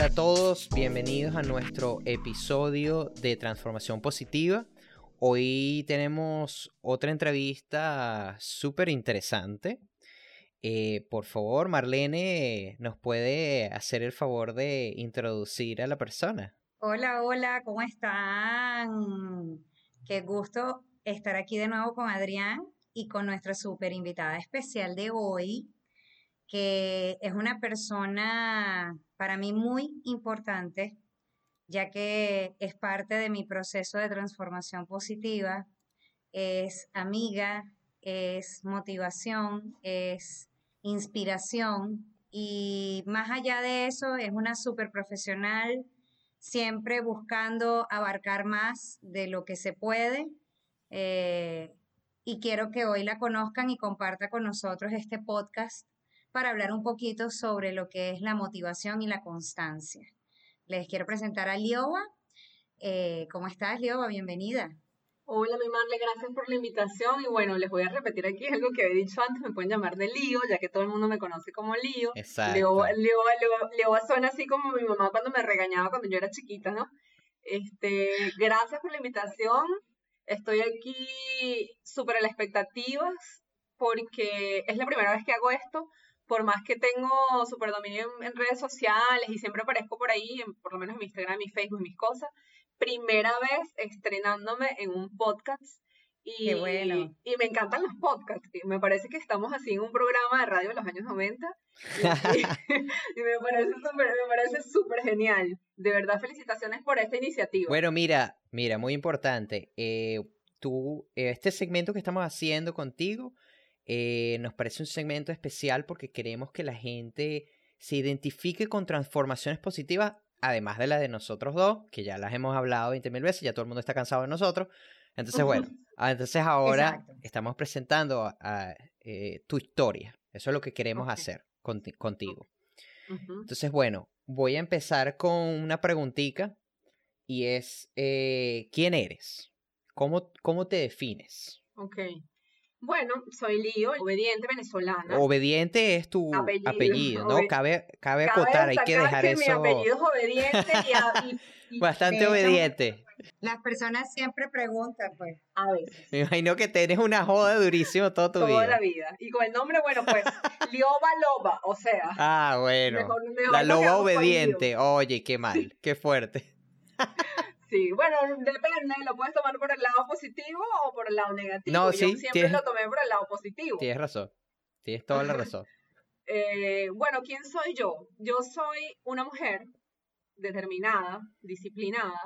Hola a todos, bienvenidos a nuestro episodio de Transformación Positiva. Hoy tenemos otra entrevista súper interesante. Eh, por favor, Marlene, ¿nos puede hacer el favor de introducir a la persona? Hola, hola, ¿cómo están? Qué gusto estar aquí de nuevo con Adrián y con nuestra súper invitada especial de hoy, que es una persona para mí muy importante, ya que es parte de mi proceso de transformación positiva, es amiga, es motivación, es inspiración y más allá de eso es una súper profesional, siempre buscando abarcar más de lo que se puede. Eh, y quiero que hoy la conozcan y comparta con nosotros este podcast para hablar un poquito sobre lo que es la motivación y la constancia. Les quiero presentar a Lioba. Eh, ¿Cómo estás, Lioba? Bienvenida. Hola, mi Marle, gracias por la invitación. Y bueno, les voy a repetir aquí algo que he dicho antes, me pueden llamar de Lío, ya que todo el mundo me conoce como Lío. Exacto. Leo, suena así como mi mamá cuando me regañaba cuando yo era chiquita, ¿no? Este, gracias por la invitación. Estoy aquí súper a las expectativas porque es la primera vez que hago esto. Por más que tengo súper dominio en, redes sociales y siempre aparezco por ahí, por lo menos en mi Instagram, mi Facebook, mis cosas, primera vez estrenándome en un podcast. Y, bueno. y me encantan los podcasts. Y me parece que estamos así en un programa de radio de los años 90. Y, me parece súper genial. De verdad, felicitaciones por esta iniciativa. Bueno, mira, mira, muy importante. Eh, tú, este segmento que estamos haciendo contigo eh, nos parece un segmento especial porque queremos que la gente se identifique con transformaciones positivas además de la de nosotros dos, que ya las hemos hablado 20 mil veces, ya todo el mundo está cansado de nosotros. Entonces, bueno, ah, entonces ahora estamos presentando eh, tu historia. Eso es lo que queremos hacer contigo. Entonces, bueno, voy a empezar con una preguntita y es, eh, ¿quién eres? ¿Cómo, ¿Cómo te defines? Ok. Bueno, soy Lío, obediente venezolana. Obediente es tu apellido, ¿no? Cabe, cabe acotar, hay que dejar que eso. Mi apellido es obediente y, Bastante obediente. Las personas siempre preguntan, pues. A veces. Me imagino que tienes una joda durísima toda tu vida. Toda la vida. Y con el nombre, bueno, pues, Lioba Loba, o sea. Ah, bueno. la loba obediente. Oye, qué mal, qué fuerte. Sí, bueno, depende, lo puedes tomar por el lado positivo o por el lado negativo. No, Yo siempre lo tomé por el lado positivo. Tienes razón, tienes toda la razón. eh, bueno, ¿quién soy yo? Yo soy una mujer determinada, disciplinada,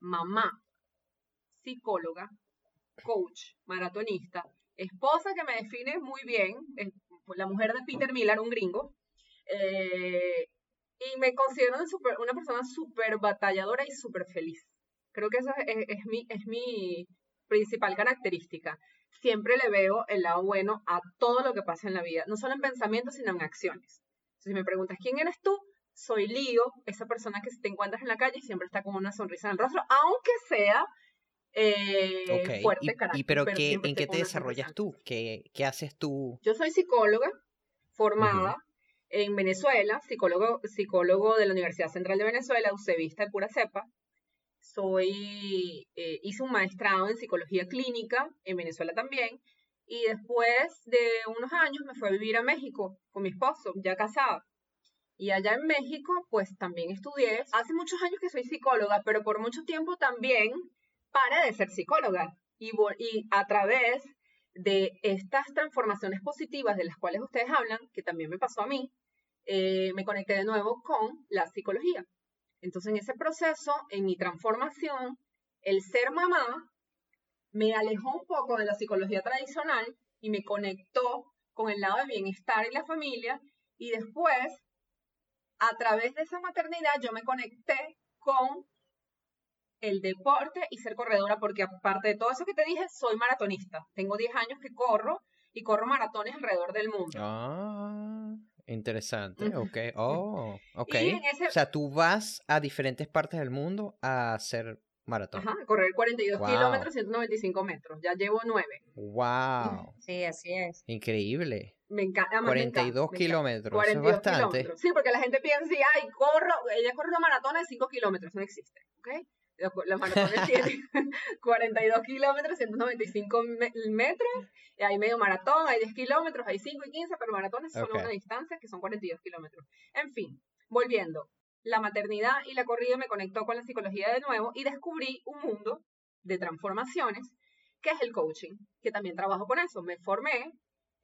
mamá, psicóloga, coach, maratonista, esposa que me define muy bien, la mujer de Peter Miller, un gringo, eh, y me considero una persona súper batalladora y súper feliz. Creo que esa es, mi, es mi principal característica. Siempre le veo el lado bueno a todo lo que pasa en la vida, no solo en pensamientos, sino en acciones. si me preguntas quién eres tú, soy Lío, esa persona que te encuentras en la calle siempre está con una sonrisa en el rostro, aunque sea eh, fuerte carácter. ¿Y pero, qué, en qué te desarrollas tú? ¿Qué, ¿Qué, haces tú? Yo soy psicóloga formada en Venezuela, psicólogo, psicólogo de la Universidad Central de Venezuela, UCEVista de pura cepa. Soy, eh, hice un maestrado en psicología clínica en Venezuela también. Y después de unos años me fui a vivir a México con mi esposo, ya casada. Y allá en México, pues también estudié. Hace muchos años que soy psicóloga, pero por mucho tiempo también para de ser psicóloga. Y, y a través de estas transformaciones positivas de las cuales ustedes hablan, que también me pasó a mí, eh, me conecté de nuevo con la psicología. Entonces, en ese proceso, en mi transformación, el ser mamá me alejó un poco de la psicología tradicional y me conectó con el lado del bienestar y la familia. Y después, a través de esa maternidad, yo me conecté con el deporte y ser corredora, porque aparte de todo eso que te dije, soy maratonista. Tengo 10 años que corro y corro maratones alrededor del mundo. Ah. Interesante, ok. Oh, ok. O sea, tú vas a diferentes partes del mundo a hacer maratón. Ajá, correr 42 Wow. kilómetros, 195 metros. Ya llevo 9. Wow, Sí, así es. increíble. Me encanta. además me encanta, 42 me encanta. kilómetros, eso es 42 bastante. kilómetros. Sí, porque la gente piensa ay, corro, ella corre una maratona de 5 kilómetros, no existe, ¿ok? Los, maratones tienen 42 kilómetros, 195 me- metros, y hay medio maratón, hay 10 kilómetros, hay 5 y 15, pero maratones son Ok. una distancia que son 42 kilómetros. En fin, volviendo, la maternidad y la corrida me conectó con la psicología de nuevo y descubrí un mundo de transformaciones que es el coaching, que también trabajo con eso. Me formé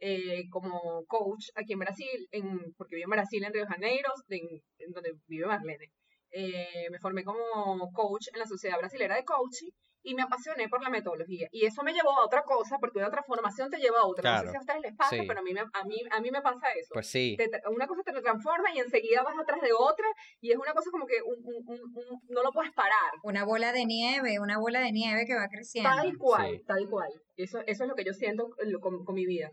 eh, como coach aquí en Brasil, en, porque vivo en Brasil, en Río de Janeiro, en, en donde vive Marlene. Eh, me formé como coach en la Sociedad Brasilera de Coaching y me apasioné por la metodología. Y eso me llevó a otra cosa, porque una transformación te lleva a otra. No sé Claro, si a ustedes les pasa, sí. pero a mí, me, a, mí, a mí me pasa eso. Pues sí, Te una cosa te transforma y enseguida vas atrás de otra y es una cosa como que un- un- un- un- no lo puedes parar. Una bola de nieve, una bola de nieve que va creciendo. Tal cual, Sí. tal cual. Eso, eso es lo que yo siento con mi vida.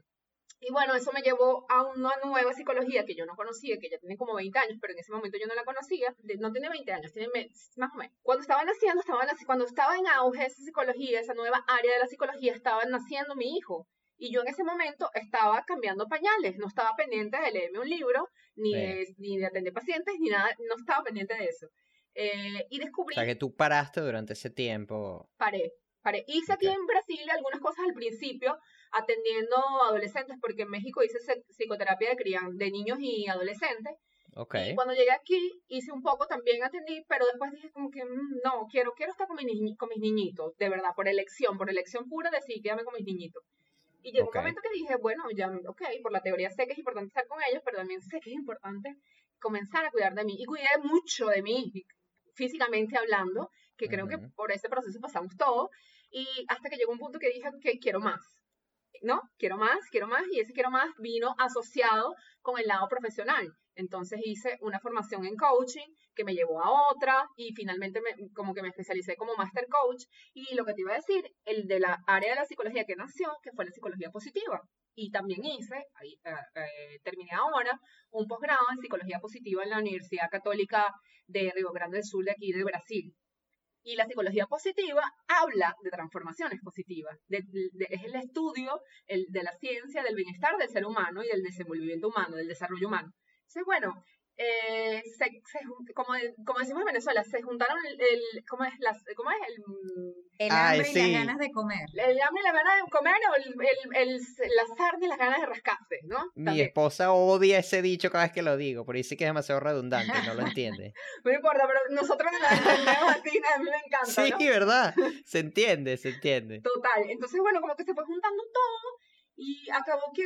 Y bueno, eso me llevó a una nueva psicología que yo no conocía, que ya tiene como 20 años, pero en ese momento yo no la conocía. No tiene 20 años, tiene más o menos. Cuando estaba naciendo, estaba cuando estaba en auge esa psicología, esa nueva área de la psicología, estaba naciendo mi hijo. Y yo en ese momento estaba cambiando pañales, no estaba pendiente de leerme un libro, ni, Sí. de, ni de atender pacientes, ni nada, no estaba pendiente de eso. Eh, y o descubrí sea que tú paraste durante ese tiempo. paré, paré. Hice aquí Ok. en Brasil algunas cosas al principio, atendiendo adolescentes, porque en México hice psi- psicoterapia de crian de niños y adolescentes. Ok, Y cuando llegué aquí, hice un poco también atendí, pero después dije como que "Mm, no, quiero, quiero estar con, mis con mis niñitos, de verdad, por elección, por elección pura, decidí quedarme con mis niñitos. Y llegó Ok. un momento que dije, bueno, ya, ok, por la teoría sé que es importante estar con ellos, pero también sé que es importante comenzar a cuidar de mí. Y cuidé mucho de mí, físicamente hablando, que creo que Ujú. por ese proceso pasamos todos. Y hasta que llegó un punto que dije, ok, quiero más. ¿No? Quiero más, quiero más. Y ese quiero más vino asociado con el lado profesional. Entonces hice una formación en coaching que me llevó a otra y finalmente me, como que me especialicé como master coach. Y lo que te iba a decir, el de la área de la psicología que nació, que fue la psicología positiva. Y también hice, ahí, eh, eh, terminé ahora, un posgrado en psicología positiva en la Universidad Católica de Río Grande del Sur de aquí de Brasil. Y la psicología positiva habla de transformaciones positivas. de- es el estudio de la ciencia del bienestar del ser humano y del desenvolvimiento humano, del desarrollo humano. Entonces, bueno, eh, se, se como, como decimos en Venezuela, se juntaron el, el- ¿cómo es? Las, ¿Cómo es? El, El Ay, hambre y sí. las ganas de comer. el hambre y la gana de comer o el, el, el- la sarna y las ganas de rascarse, ¿no? Mi También. esposa odia ese dicho cada vez que lo digo, pero dice que es demasiado redundante, no lo entiende. No importa, pero nosotros nos entendemos así, a mí me encanta, Sí, ¿no? ¿verdad? Se entiende, se entiende. Total. Entonces, bueno, como que se fue juntando todo y acabó que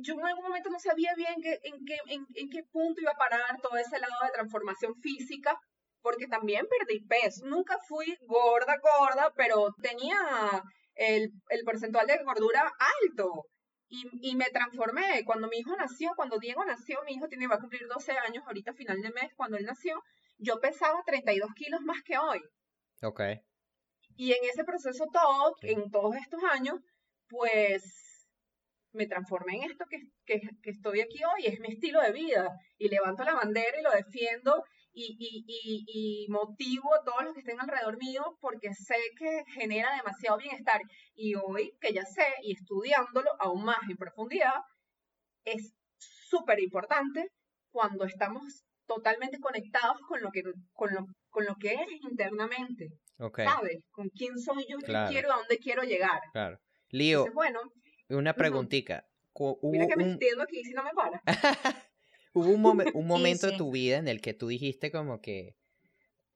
yo en algún momento no sabía bien que- en, qué, en, en qué punto iba a parar todo ese lado de transformación física, porque también perdí peso. Nunca fui gorda, gorda, pero tenía el, el porcentual de gordura alto. Y, y me transformé. Cuando mi hijo nació, cuando Diego nació, mi hijo tiene, va a cumplir 12 años ahorita final de mes, cuando él nació, yo pesaba 32 kilos más que hoy. Ok, Y en ese proceso todo, en todos estos años, pues me transformé en esto que, que, que estoy aquí hoy, es mi estilo de vida. Y levanto la bandera y lo defiendo y, y, y, y motivo a todos los que estén alrededor mío porque sé que genera demasiado bienestar. Y hoy, que ya sé, y estudiándolo aún más en profundidad, es súper importante cuando estamos totalmente conectados con lo que, con lo, con lo que eres internamente. ok, ¿sabes? Con quién soy yo, qué Claro. quiero, a dónde quiero llegar. claro. Lío, Entonces, bueno, una preguntita. Cu- mira que me un, extiendo aquí si no me para. hubo un, un momento de sí. tu vida en el que tú dijiste como que,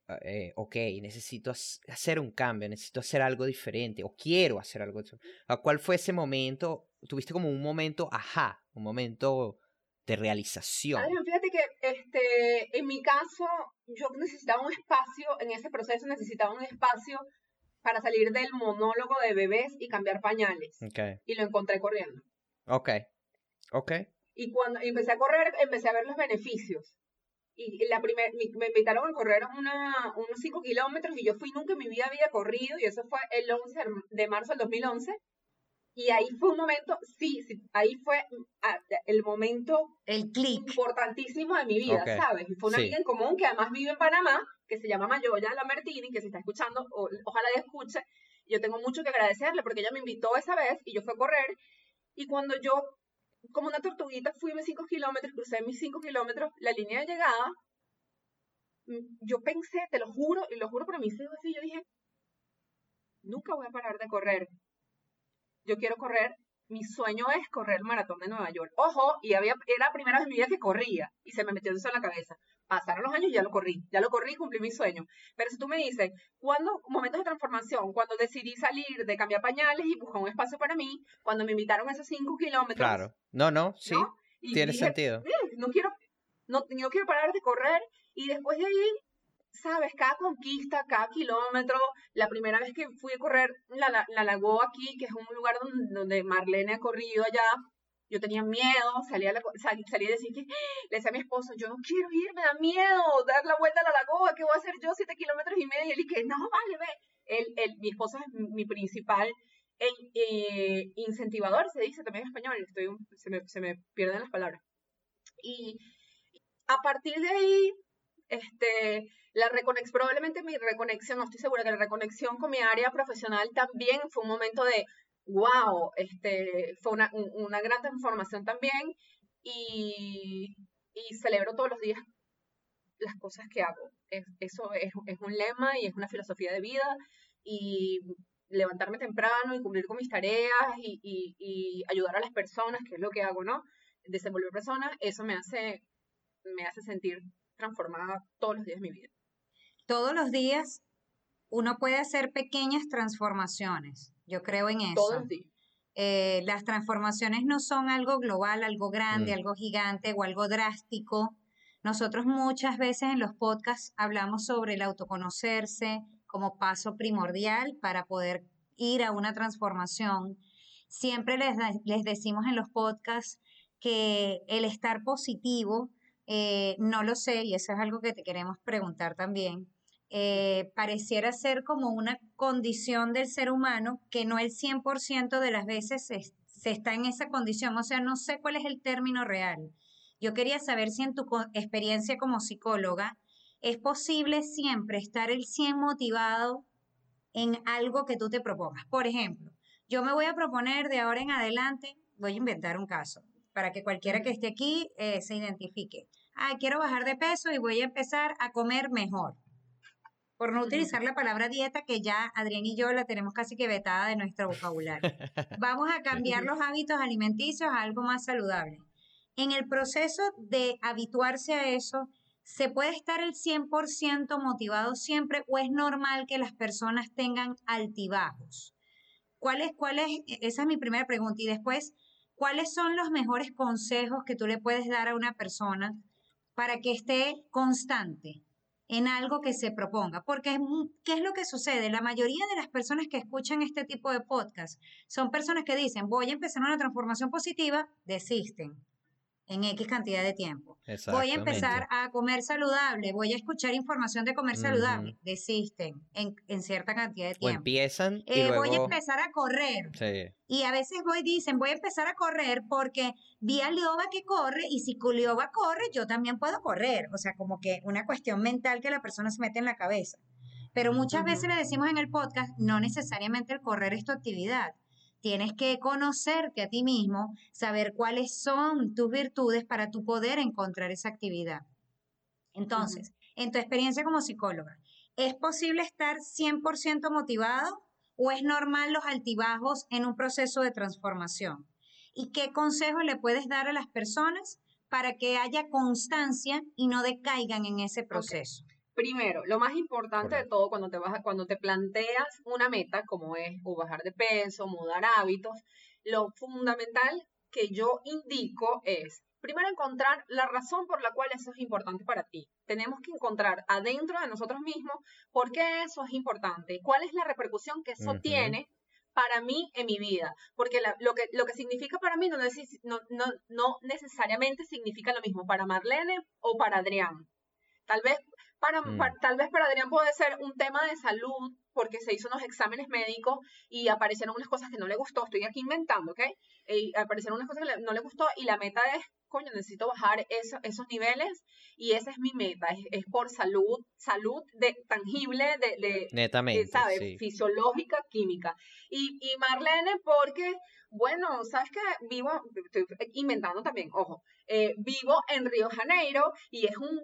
ah, eh, ok, necesito hac- hacer un cambio, necesito hacer algo diferente, o quiero hacer algo diferente. ¿A ¿Cuál fue ese momento? Tuviste como un momento, ajá, un momento de realización. Adrián, fíjate que este, en mi caso, yo necesitaba un espacio, en ese proceso necesitaba un espacio para salir del monólogo de bebés y cambiar pañales. Y lo encontré corriendo. ok, ok, Y cuando empecé a correr, empecé a ver los beneficios. Y la primer, me invitaron a correr una, unos 5 kilómetros y yo fui, nunca en mi vida había corrido, y eso fue el 11 de marzo del 2011. Y ahí fue un momento, sí, sí ahí fue ah, el momento el clic importantísimo de mi vida, ¿sabes? Y fue una amiga en común que además vive en Panamá, que se llama Mayoya Lamertini, que se está escuchando, ojalá ella escuche. Yo tengo mucho que agradecerle porque ella me invitó esa vez y yo fui a correr. Y cuando yo, como una tortuguita, fui mis cinco kilómetros, crucé mis cinco kilómetros, la línea de llegada, mm, yo pensé, te lo juro, y lo juro por mis hijos, y yo dije, nunca voy a parar de correr yo quiero correr, mi sueño es correr el maratón de Nueva York. Ojo, y había, era la primera vez en mi vida que corría y se me metió eso en la cabeza. Pasaron los años y ya lo corrí, ya lo corrí y cumplí mi sueño. Pero si tú me dices, ¿cuándo, momentos de transformación, cuando decidí salir de cambiar pañales y buscar un espacio para mí, cuando me invitaron a esos cinco kilómetros. Claro, no, no, sí, tiene sentido. Mm, no quiero, no, no quiero parar de correr y después de ahí sabes, cada conquista, cada kilómetro, la primera vez que fui a correr la, la, la Lagoa aquí, que es un lugar donde, Marlene ha corrido allá, yo tenía miedo, salí a, la, salí, a decir que, le decía a mi esposo, yo no quiero ir, me da miedo dar la vuelta a la lagoa, ¿qué voy a hacer yo? Siete kilómetros y medio, y él que no, vale, ve. El, el, mi esposo es mi principal eh, incentivador, se dice también en español, estoy, se, me, se me pierden las palabras. Y a partir de ahí, este, la reconexión, probablemente mi reconexión, no estoy segura que la reconexión con mi área profesional también fue un momento de, wow, este, fue una, una gran transformación también y, y, celebro todos los días las cosas que hago. eso es, es, un lema y es una filosofía de vida y levantarme temprano y cumplir con mis tareas y, y, y ayudar a las personas, que es lo que hago, ¿no? Desenvolver personas, eso me hace, me hace sentir transformada todos los días de mi vida. Todos los días uno puede hacer pequeñas transformaciones. Yo creo en eso. Todos los días. Eh, las transformaciones no son algo global, algo grande, mm. algo gigante o algo drástico. Nosotros muchas veces en los podcasts hablamos sobre el autoconocerse como paso primordial para poder ir a una transformación. Siempre les, les decimos en los podcasts que el estar positivo eh, no lo sé, y eso es algo que te queremos preguntar también. Eh, pareciera ser como una condición del ser humano que no el 100% de las veces se, se, está en esa condición. O sea, no sé cuál es el término real. Yo quería saber si en tu experiencia como psicóloga es posible siempre estar el 100 motivado en algo que tú te propongas. Por ejemplo, yo me voy a proponer de ahora en adelante, voy a inventar un caso para que cualquiera que esté aquí eh, se identifique. Ah, quiero bajar de peso y voy a empezar a comer mejor. Por no utilizar la palabra dieta, que ya Adrián y yo la tenemos casi que vetada de nuestro vocabulario. Vamos a cambiar los hábitos alimenticios a algo más saludable. En el proceso de habituarse a eso, ¿se puede estar el 100% motivado siempre o es normal que las personas tengan altibajos? ¿Cuál es, cuál es? E-, esa es mi primera pregunta. Y después, ¿cuáles son los mejores consejos que tú le puedes dar a una persona para que esté constante en algo que se proponga? Porque, ¿qué es lo que sucede? La mayoría de las personas que escuchan este tipo de podcast son personas que dicen, voy a empezar una transformación positiva, desisten en X cantidad de tiempo. Voy a empezar a comer saludable, voy a escuchar información de comer saludable. Desisten en, en, cierta cantidad de tiempo. O empiezan y eh, Voy a empezar a correr. Y a veces voy, dicen, voy a empezar a correr porque vi a Lioba que corre y si Lioba corre, yo también puedo correr. O sea, como que una cuestión mental que la persona se mete en la cabeza. Pero muchas veces le decimos en el podcast, no necesariamente el correr es tu actividad Tienes que conocerte a ti mismo, saber cuáles son tus virtudes para tu poder encontrar esa actividad. Entonces, en tu experiencia como psicóloga, ¿es posible estar 100% motivado o es normal los altibajos en un proceso de transformación? ¿Y qué consejo le puedes dar a las personas para que haya constancia y no decaigan en ese proceso? Primero, lo más importante de todo cuando te vas cuando te planteas una meta como es o bajar de peso, mudar hábitos, lo fundamental que yo indico es primero encontrar la razón por la cual eso es importante para ti. Tenemos que encontrar adentro de nosotros mismos por qué eso es importante, cuál es la repercusión que eso tiene para mí en mi vida, porque lo, que, lo que significa para mí no, no, no, no necesariamente significa lo mismo para Marlene o para Adrián. Tal vez Mm. Para, tal vez para Adrián puede ser un tema de salud porque se hizo unos exámenes médicos y aparecieron unas cosas que no le gustó. Estoy aquí inventando, ¿ok? Y aparecieron unas cosas que no le gustó y la meta es, coño, necesito bajar esos niveles y esa es mi meta. Es, por salud, salud de, tangible, de, de Netamente, ¿sabes? Fisiológica, química. Y, y Marlene, porque bueno, sabes que vivo, estoy inventando también, ojo, eh, vivo en Río Janeiro y es un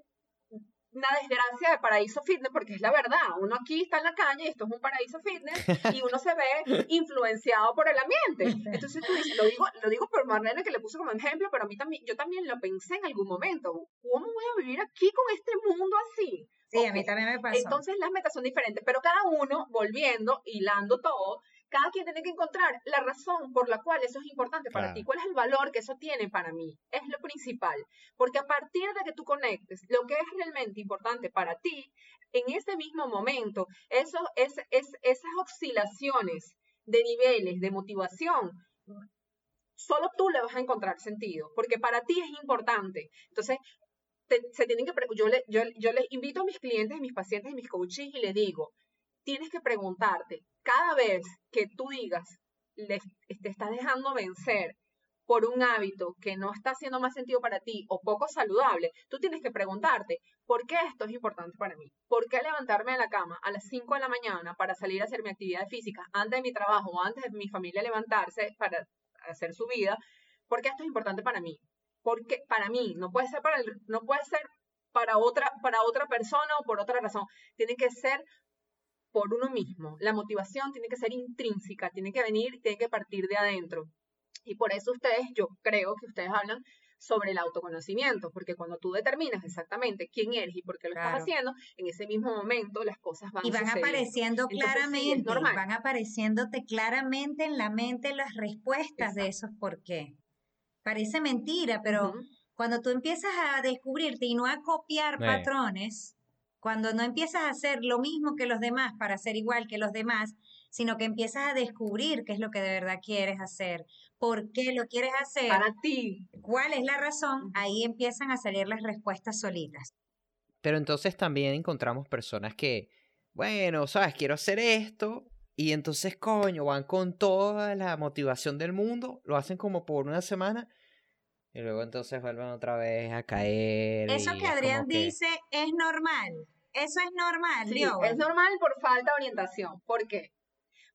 una desgracia de paraíso fitness, porque es la verdad, uno aquí está en la calle y esto es un paraíso fitness y uno se ve influenciado por el ambiente. Entonces tú dices, lo digo, lo digo por Marlene que le puse como ejemplo, pero a mí también, yo también lo pensé en algún momento, ¿cómo voy a vivir aquí con este mundo así? Sí, a mí también me pasó. Entonces las metas son diferentes, pero cada uno, volviendo, hilando todo, cada quien tiene que encontrar la razón por la cual eso es importante para ti, cuál es el valor que eso tiene para mí, es lo principal, porque a partir de que tú conectes lo que es realmente importante para ti, en ese mismo momento, eso, es, esas oscilaciones de niveles de motivación, solo tú le vas a encontrar sentido, porque para ti es importante. Entonces, se tienen que, yo, le, yo, yo les invito a mis clientes, mis pacientes y mis coaches y les digo, tienes que preguntarte, cada vez que tú digas, te estás dejando vencer por un hábito que no está haciendo más sentido para ti o poco saludable, tú tienes que preguntarte, ¿por qué esto es importante para mí? ¿Por qué levantarme de la cama a las 5 de la mañana para salir a hacer mi actividad física antes de mi trabajo o antes de mi familia levantarse para hacer su vida? ¿Por qué esto es importante para mí? Porque para mí, no puede ser para no puede ser para otra, para otra persona o por otra razón. Tiene que ser por uno mismo. La motivación tiene que ser intrínseca, tiene que venir, tiene que partir de adentro. Y por eso ustedes, yo creo que ustedes hablan sobre el autoconocimiento, porque cuando tú determinas exactamente quién eres y por qué lo estás haciendo, en ese mismo momento las cosas van y van apareciendo claramente, van apareciéndote claramente en la mente las respuestas de esos por qué. Parece mentira, pero cuando tú empiezas a descubrirte y no a copiar patrones, cuando no empiezas a hacer lo mismo que los demás para ser igual que los demás, sino que empiezas a descubrir qué es lo que de verdad quieres hacer, por qué lo quieres hacer, para ti, cuál es la razón, ahí empiezan a salir las respuestas solitas. Pero entonces también encontramos personas que, bueno, sabes, quiero hacer esto, y entonces, coño, van con toda la motivación del mundo, lo hacen como por una semana, y luego entonces vuelven otra vez a caer. Eso que Adrián dice es normal. Eso es normal, sí, Es normal por falta de orientación. ¿Por qué?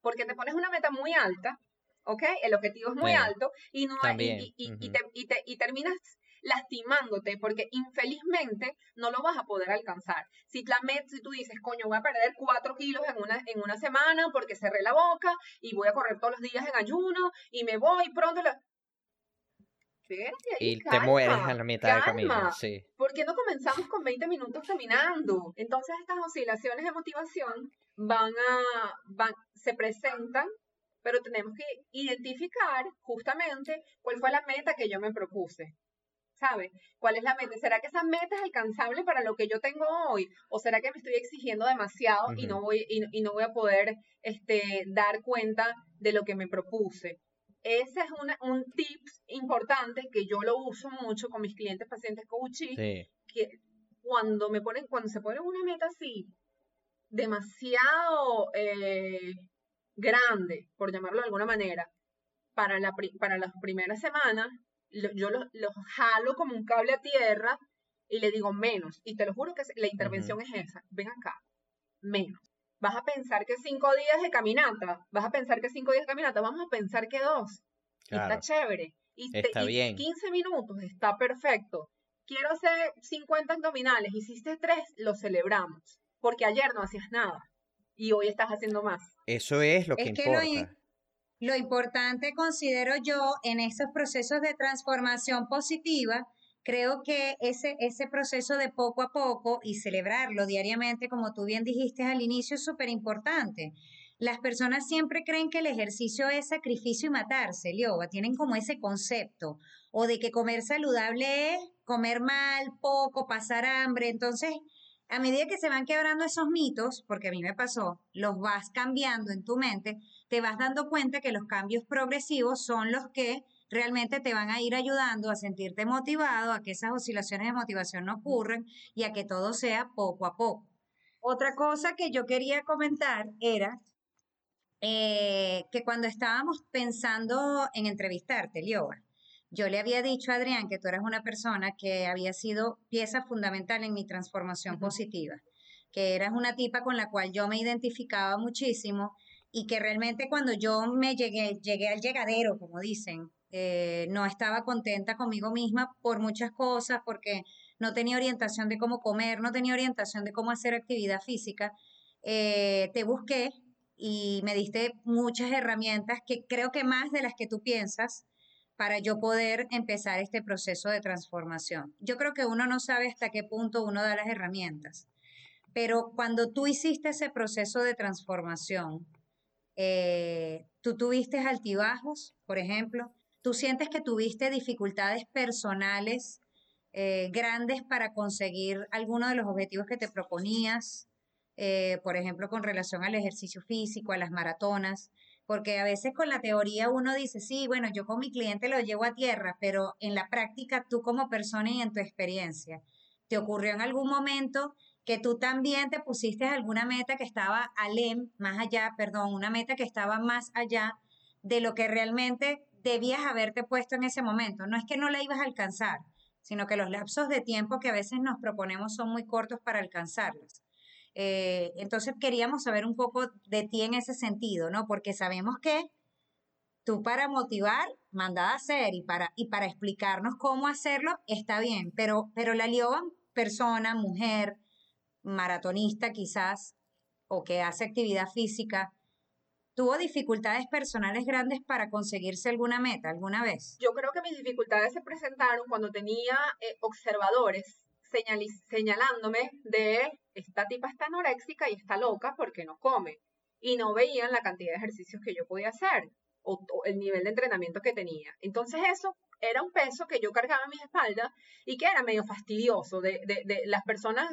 Porque te pones una meta muy alta, ¿ok? El objetivo es muy alto y, no y, y, te, y, terminas lastimándote porque infelizmente no lo vas a poder alcanzar. Si la meta, si tú dices, coño, voy a perder cuatro kilos en una, en una semana porque cerré la boca y voy a correr todos los días en ayuno y me voy pronto, y te mueres a la mitad del camino. Sí. ¿Por qué no comenzamos con 20 minutos caminando? Entonces estas oscilaciones de motivación van a, van, se presentan, pero tenemos que identificar justamente cuál fue la meta que yo me propuse. ¿Sabes? ¿Cuál es la meta? ¿Será que esa meta es alcanzable para lo que yo tengo hoy? ¿O será que me estoy exigiendo demasiado y, no voy, y, y, no voy a poder este, dar cuenta de lo que me propuse? Ese es un tip importante que yo lo uso mucho con mis clientes, pacientes, coaches, que cuando me ponen, cuando se ponen una meta así, demasiado eh, grande, por llamarlo de alguna manera, para, la, para las primeras semanas, yo los, jalo como un cable a tierra y le digo menos. Y te lo juro que la intervención es esa. Ven acá, menos vas a pensar que cinco días de caminata, vas a pensar que cinco días de caminata, vamos a pensar que dos. está chévere. Y, está bien. 15 minutos, está perfecto. Quiero hacer 50 abdominales, hiciste tres, lo celebramos. Porque ayer no hacías nada y hoy estás haciendo más. Eso es lo que importa. lo importante, considero yo, en esos procesos de transformación positiva, creo que ese, ese proceso de poco a poco y celebrarlo diariamente, como tú bien dijiste al inicio, es súper importante. Las personas siempre creen que el ejercicio es sacrificio y matarse, Lioba, tienen como ese concepto, o de que comer saludable es comer mal, poco, pasar hambre. Entonces, a medida que se van quebrando esos mitos, porque a mí me pasó, los vas cambiando en tu mente, te vas dando cuenta que los cambios progresivos son los que realmente te van a ir ayudando a sentirte motivado, a que esas oscilaciones de motivación no ocurren y a que todo sea poco a poco. Otra cosa que yo quería comentar era eh, que cuando estábamos pensando en entrevistarte, Lioba, yo le había dicho a Adrián que tú eras una persona que había sido pieza fundamental en mi transformación positiva, que eras una tipa con la cual yo me identificaba muchísimo y que realmente cuando yo me llegué, llegué al llegadero, como dicen, eh, no estaba contenta conmigo misma por muchas cosas, porque no tenía orientación de cómo comer, no tenía orientación de cómo hacer actividad física. Eh, te busqué y me diste muchas herramientas que creo que más de las que tú piensas para yo poder empezar este proceso de transformación. Yo creo que uno no sabe hasta qué punto uno da las herramientas, pero cuando tú hiciste ese proceso de transformación, eh, tú tuviste altibajos, por ejemplo, tú sientes que tuviste dificultades personales eh, grandes para conseguir alguno de los objetivos que te proponías, eh, por ejemplo, con relación al ejercicio físico, a las maratonas, porque a veces con la teoría uno dice, sí, bueno, yo con mi cliente lo llevo a tierra, pero en la práctica tú como persona y en tu experiencia, ¿te ocurrió en algún momento que tú también te pusiste alguna meta que estaba alem, más allá, perdón, una meta que estaba más allá de lo que realmente debías haberte puesto en ese momento? No es que no la ibas a alcanzar, sino que los lapsos de tiempo que a veces nos proponemos son muy cortos para alcanzarlos. Eh, entonces queríamos saber un poco de ti en ese sentido, ¿no? Porque sabemos que tú para motivar, mandada a hacer y para, y para explicarnos cómo hacerlo, está bien, pero, pero la Lioban, persona, mujer, maratonista quizás, o que hace actividad física, ¿Tuvo dificultades personales grandes para conseguirse alguna meta alguna vez? Yo creo que mis dificultades se presentaron cuando tenía eh, observadores señalándome de esta tipa está anoréxica y está loca porque no come. Y no veían la cantidad de ejercicios que yo podía hacer o, el nivel de entrenamiento que tenía. Entonces eso era un peso que yo cargaba en mis espaldas y que era medio fastidioso de, de las personas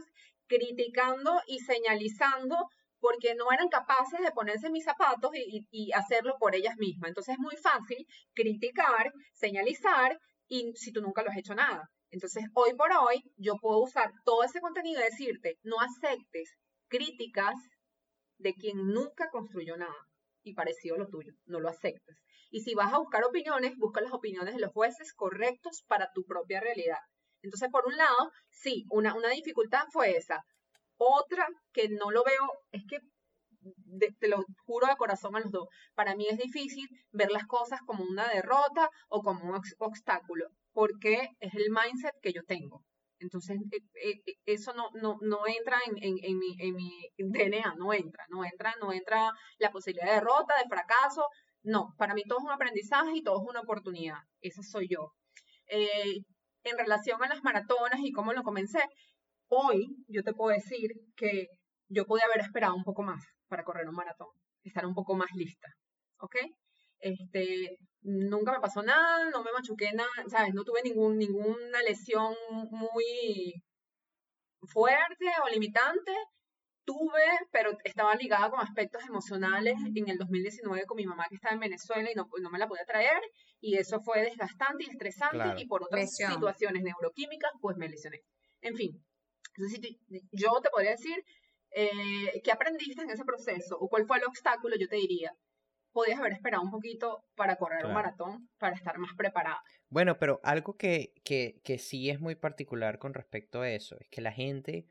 criticando y señalizando porque no eran capaces de ponerse mis zapatos y, hacerlo por ellas mismas. Entonces es muy fácil criticar, señalizar y si tú nunca lo has hecho nada. Entonces, hoy por hoy, yo puedo usar todo ese contenido y decirte, no aceptes críticas de quien nunca construyó nada y parecido a lo tuyo, no lo aceptes. Y si vas a buscar opiniones, busca las opiniones de los jueces correctos para tu propia realidad. Entonces, por un lado, sí, una, una dificultad fue esa. Otra que no lo veo es que te lo juro de corazón a los dos. Para mí es difícil ver las cosas como una derrota o como un obstáculo porque es el mindset que yo tengo. Entonces, eh, eh, eh, eso no, no, no entra en, en, mi, en mi DNA, no entra, no entra, no entra la posibilidad de derrota, de fracaso. No, para mí todo es un aprendizaje y todo es una oportunidad. Esa soy yo. en relación a las maratonas y cómo lo comencé, hoy yo te puedo decir que yo podía haber esperado un poco más para correr un maratón, estar un poco más lista, ¿ok? Este, nunca me pasó nada, no me machuqué nada, ¿sabes? No tuve ningún, ninguna lesión muy fuerte o limitante. Tuve, pero estaba ligada con aspectos emocionales en el 2019 con mi mamá que estaba en Venezuela y no, no me la podía traer. Y eso fue desgastante y estresante. Y por otras situaciones neuroquímicas, pues me lesioné. En fin, entonces, yo te podría decir, eh, ¿qué aprendiste en ese proceso? ¿O cuál fue el obstáculo? Yo te diría, podías haber esperado un poquito para correr un maratón, para estar más preparada. Bueno, pero algo que, que, que sí es muy particular con respecto a eso, es que la gente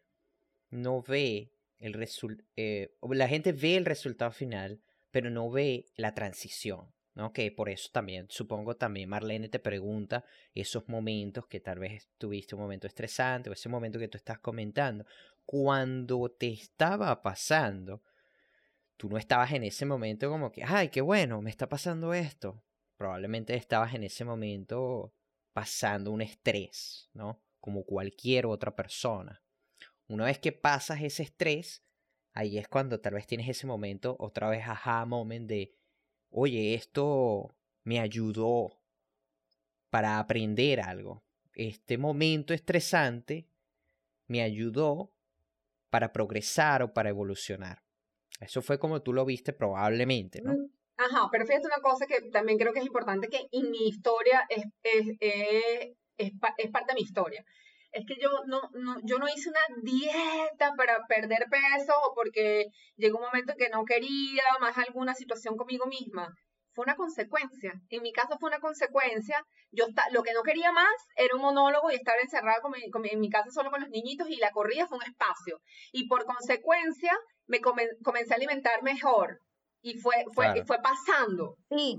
no ve el resultado, eh, la gente ve el resultado final, pero no ve la transición, ¿no? Que por eso también, supongo también Marlene te pregunta esos momentos que tal vez tuviste un momento estresante o ese momento que tú estás comentando. Cuando te estaba pasando, tú no estabas en ese momento como que, ay, qué bueno, me está pasando esto. Probablemente estabas en ese momento pasando un estrés, ¿no? Como cualquier otra persona. Una vez que pasas ese estrés, ahí es cuando tal vez tienes ese momento, otra vez, ajá, moment de, oye, esto me ayudó para aprender algo. Este momento estresante me ayudó para progresar o para evolucionar. Eso fue como tú lo viste probablemente, ¿no? Mm, ajá, pero fíjate una cosa que también creo que es importante, que en mi historia es, es, es, es, parte de mi historia. Es que yo no, no, yo no hice una dieta para perder peso o porque llegó un momento que no quería, más alguna situación conmigo misma. Fue una consecuencia. En mi caso fue una consecuencia. Yo lo que no quería más era un monólogo y estar encerrada en mi casa solo con los niñitos y la corrida fue un espacio. Y por consecuencia me comencé a alimentar mejor. Y fue, fue, fue pasando. Sí,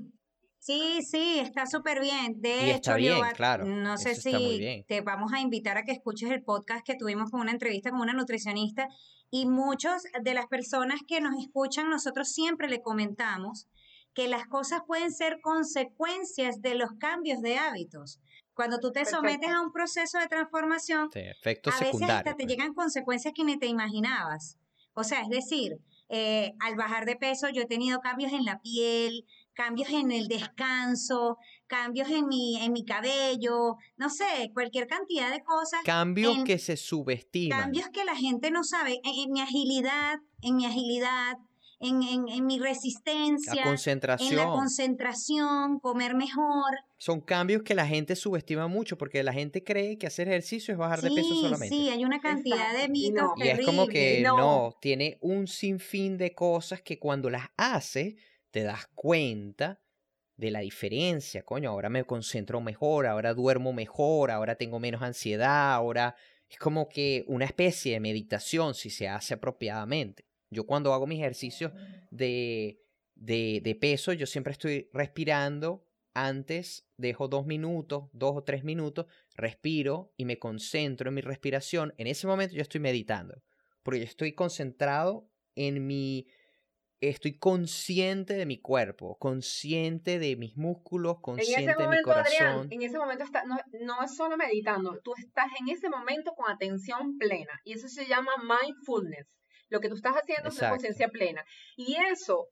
Sí, sí, está súper bien. De y hecho, está bien, claro. no sé si te vamos a invitar a que escuches el podcast que tuvimos con una entrevista con una nutricionista y muchos de las personas que nos escuchan, nosotros siempre le comentamos que las cosas pueden ser consecuencias de los cambios de hábitos. Cuando tú te sometes a un proceso de transformación, a veces hasta te pues. llegan consecuencias que ni te imaginabas. O sea, es decir, eh, al bajar de peso yo he tenido cambios en la piel, cambios en el descanso, cambios en mi, en mi cabello, no sé, cualquier cantidad de cosas. Cambios que se subestiman. Cambios que la gente no sabe, en, mi agilidad, en mi agilidad, en, en, en, mi resistencia, la concentración. en la concentración, comer mejor. Son cambios que la gente subestima mucho porque la gente cree que hacer ejercicio es bajar de peso solamente. Sí, hay una cantidad de mitos Y es como que no. tiene un sinfín de cosas que cuando las hace te das cuenta de la diferencia, coño, ahora me concentro mejor, ahora duermo mejor, ahora tengo menos ansiedad, ahora es como que una especie de meditación si se hace apropiadamente. Yo cuando hago mis ejercicios de, de, de peso, yo siempre estoy respirando antes, dejo dos minutos, dos o tres minutos, respiro y me concentro en mi respiración. En ese momento yo estoy meditando, porque yo estoy concentrado en mi estoy consciente de mi cuerpo, consciente de mis músculos, consciente de mi corazón. en ese momento está, no, no, es solo meditando, tú estás en ese momento con atención plena y eso se llama mindfulness. Lo que tú estás haciendo es conciencia plena. Y eso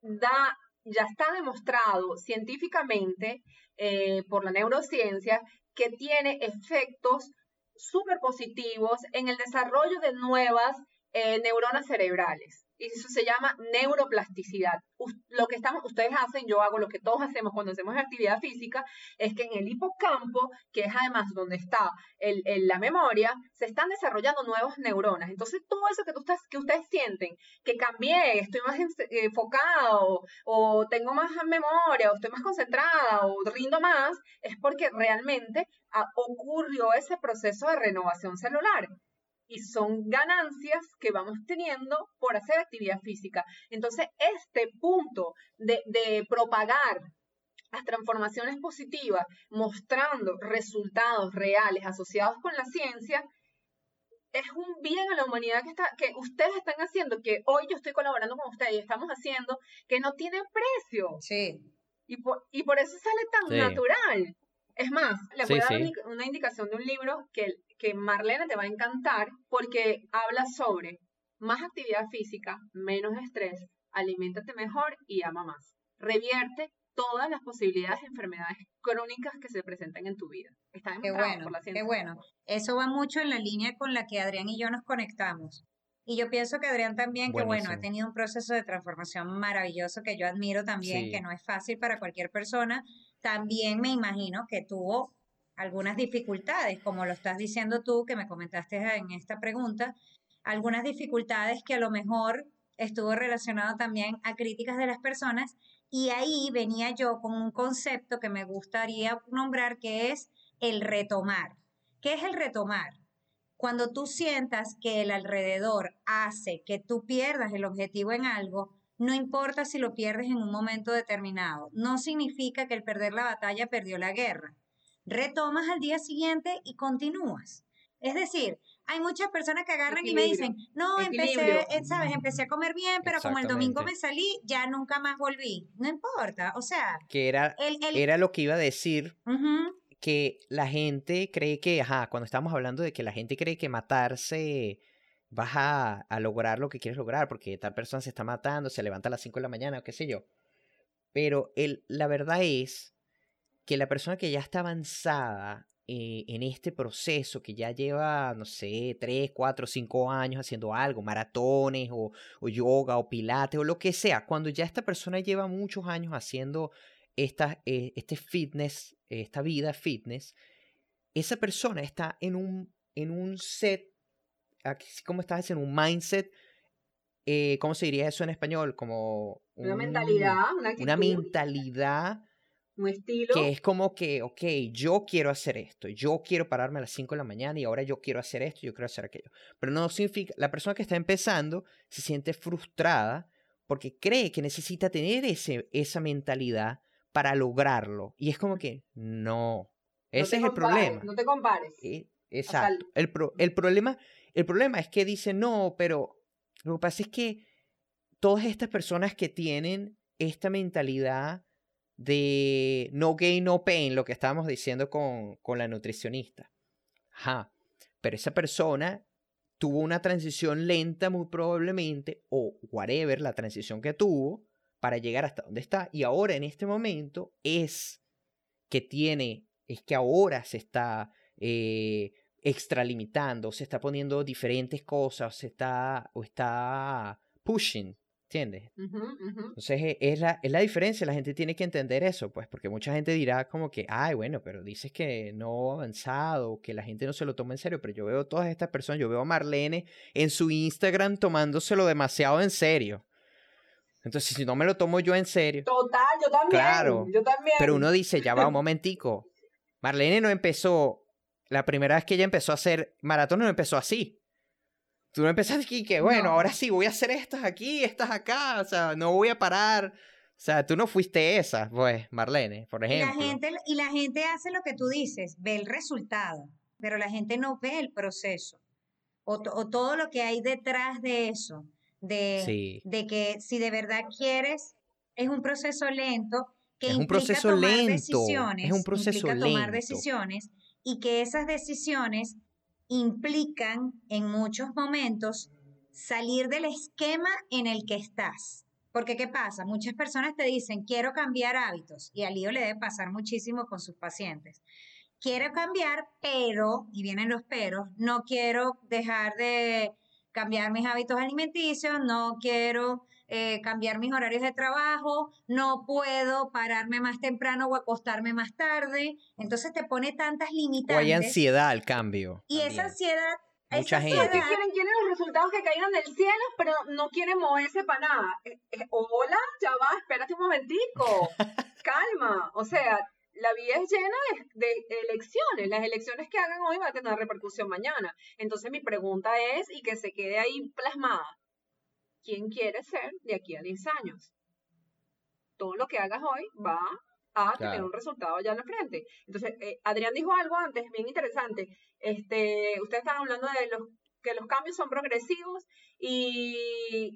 da, ya está demostrado científicamente eh, por la neurociencia que tiene efectos súper positivos en el desarrollo de nuevas eh, neuronas cerebrales y eso se llama neuroplasticidad. Lo que ustedes hacen, yo hago lo que todos hacemos cuando hacemos actividad física, es que en el hipocampo, que es además donde está la memoria, se están desarrollando nuevas neuronas. Entonces, todo eso que, tú que ustedes sienten, que cambié, estoy más enfocado, o tengo más memoria, o estoy más concentrada, o rindo más, es porque realmente ah, ocurrió ese proceso de renovación celular y son ganancias que vamos teniendo por hacer actividad física. Entonces, este punto de, de propagar las transformaciones positivas, mostrando resultados reales asociados con la ciencia, es un bien a la humanidad que, está, que ustedes están haciendo, que hoy yo estoy colaborando con ustedes y estamos haciendo, que no tiene precio. Sí. Y por, y por eso sale tan natural. Es más, le voy a dar una indicación de un libro que, que Marlene te va a encantar porque habla sobre más actividad física, menos estrés, aliméntate mejor y ama más. Revierte todas las posibilidades de enfermedades crónicas que se presentan en tu vida. Está qué bueno, por la ciencia. Qué bueno. Eso va mucho en la línea con la que Adrián y yo nos conectamos. Y yo pienso que Adrián también, que bueno, ha tenido un proceso de transformación maravilloso que yo admiro también, que no es fácil para cualquier persona. También me imagino que tuvo algunas dificultades, como lo estás diciendo tú, que me comentaste en esta pregunta, algunas dificultades que a lo mejor estuvo relacionado también a críticas de las personas y ahí venía yo con un concepto que me gustaría nombrar que es el retomar. ¿Qué es el retomar? Cuando tú sientas que el alrededor hace que tú pierdas el objetivo en algo, no importa si lo pierdes en un momento determinado, no significa que el perder la batalla perdió la guerra. Retomas al día siguiente y continúas. Es decir, hay muchas personas que agarran y me dicen, no, empecé, eh, sabes, empecé a comer bien, pero como el domingo me salí, ya nunca más volví. No importa, o sea. Que era, era lo que iba a decir, que la gente cree que, ajá, cuando estamos hablando de que la gente cree que matarse vas a, lograr lo que quieres lograr, porque tal persona se está matando, se levanta a las 5 de la mañana, o qué sé yo. Pero el, la verdad es que la persona que ya está avanzada eh, en este proceso, que ya lleva, no sé, 3, 4, 5 años haciendo algo, maratones o, o yoga o pilates o lo que sea, cuando ya esta persona lleva muchos años haciendo esta, eh, este fitness, esta vida fitness, esa persona está en un, en un set, aquí, ¿cómo estás? En un mindset, eh, ¿cómo se diría eso en español? Como una mentalidad, una, una mentalidad un estilo. que es como que, ok, yo quiero hacer esto, yo quiero pararme a las 5 de la mañana y ahora yo quiero hacer esto, yo quiero hacer aquello. Pero no significa, la persona que está empezando se siente frustrada porque cree que necesita tener ese, esa mentalidad para lograrlo. Y es como que, no, ese es el problema. No te compares. Eh, exacto. El, el, problema, el problema es que dicen, no, pero lo que pasa es que todas estas personas que tienen esta mentalidad de no gain, no pain, lo que estábamos diciendo con, con la nutricionista. Ajá, pero esa persona tuvo una transición lenta muy probablemente, o whatever, la transición que tuvo para llegar hasta donde está. Y ahora en este momento es que tiene, es que ahora se está eh, extralimitando, se está poniendo diferentes cosas, se está, o está pushing, ¿entiendes? Entonces e, es la, es la diferencia, la gente tiene que entender eso, pues, porque mucha gente dirá como que, ay, bueno, pero dices que no avanzado, que la gente no se lo toma en serio, pero yo veo todas estas personas, yo veo a Marlene en su Instagram tomándoselo demasiado en serio. Entonces, si no me lo tomo yo en serio. Total, yo también. Claro. Yo también. Pero uno dice, ya va un momentico. Marlene no empezó la primera vez que ella empezó a hacer maratón no empezó así. Tú no empezaste aquí que, bueno, ahora sí, voy a hacer estas aquí, estas acá, o sea, no voy a parar. O sea, tú no fuiste esa, pues, Marlene, por ejemplo. Y la gente, y la gente hace lo que tú dices, ve el resultado, pero la gente no ve el proceso o, o todo lo que hay detrás de eso, de, de que si de verdad quieres, es un proceso lento que es un proceso tomar lento, decisiones, es un proceso lento. tomar decisiones y que esas decisiones implican en muchos momentos salir del esquema en el que estás. Porque ¿qué pasa? Muchas personas te dicen, quiero cambiar hábitos, y a Lío le debe pasar muchísimo con sus pacientes. Quiero cambiar, pero, y vienen los peros, no quiero dejar de cambiar mis hábitos alimenticios, no quiero eh, cambiar mis horarios de trabajo, no puedo pararme más temprano o acostarme más tarde. Entonces te pone tantas limitantes. O hay ansiedad al cambio. Y esa ansiedad Mucha gente. quieren, quieren los resultados que caigan del cielo, pero no quieren moverse para nada. Eh, eh, hola, ya va, espérate un momentico. Calma. O sea, la vida es llena de, de, elecciones. Las elecciones que hagan hoy van a tener repercusión mañana. Entonces mi pregunta es, y que se quede ahí plasmada, quién quiere ser de aquí a 10 años. Todo lo que hagas hoy va a tener un resultado allá en la frente. Entonces, eh, Adrián dijo algo antes, bien interesante. Este, ustedes están hablando de los que los cambios son progresivos y,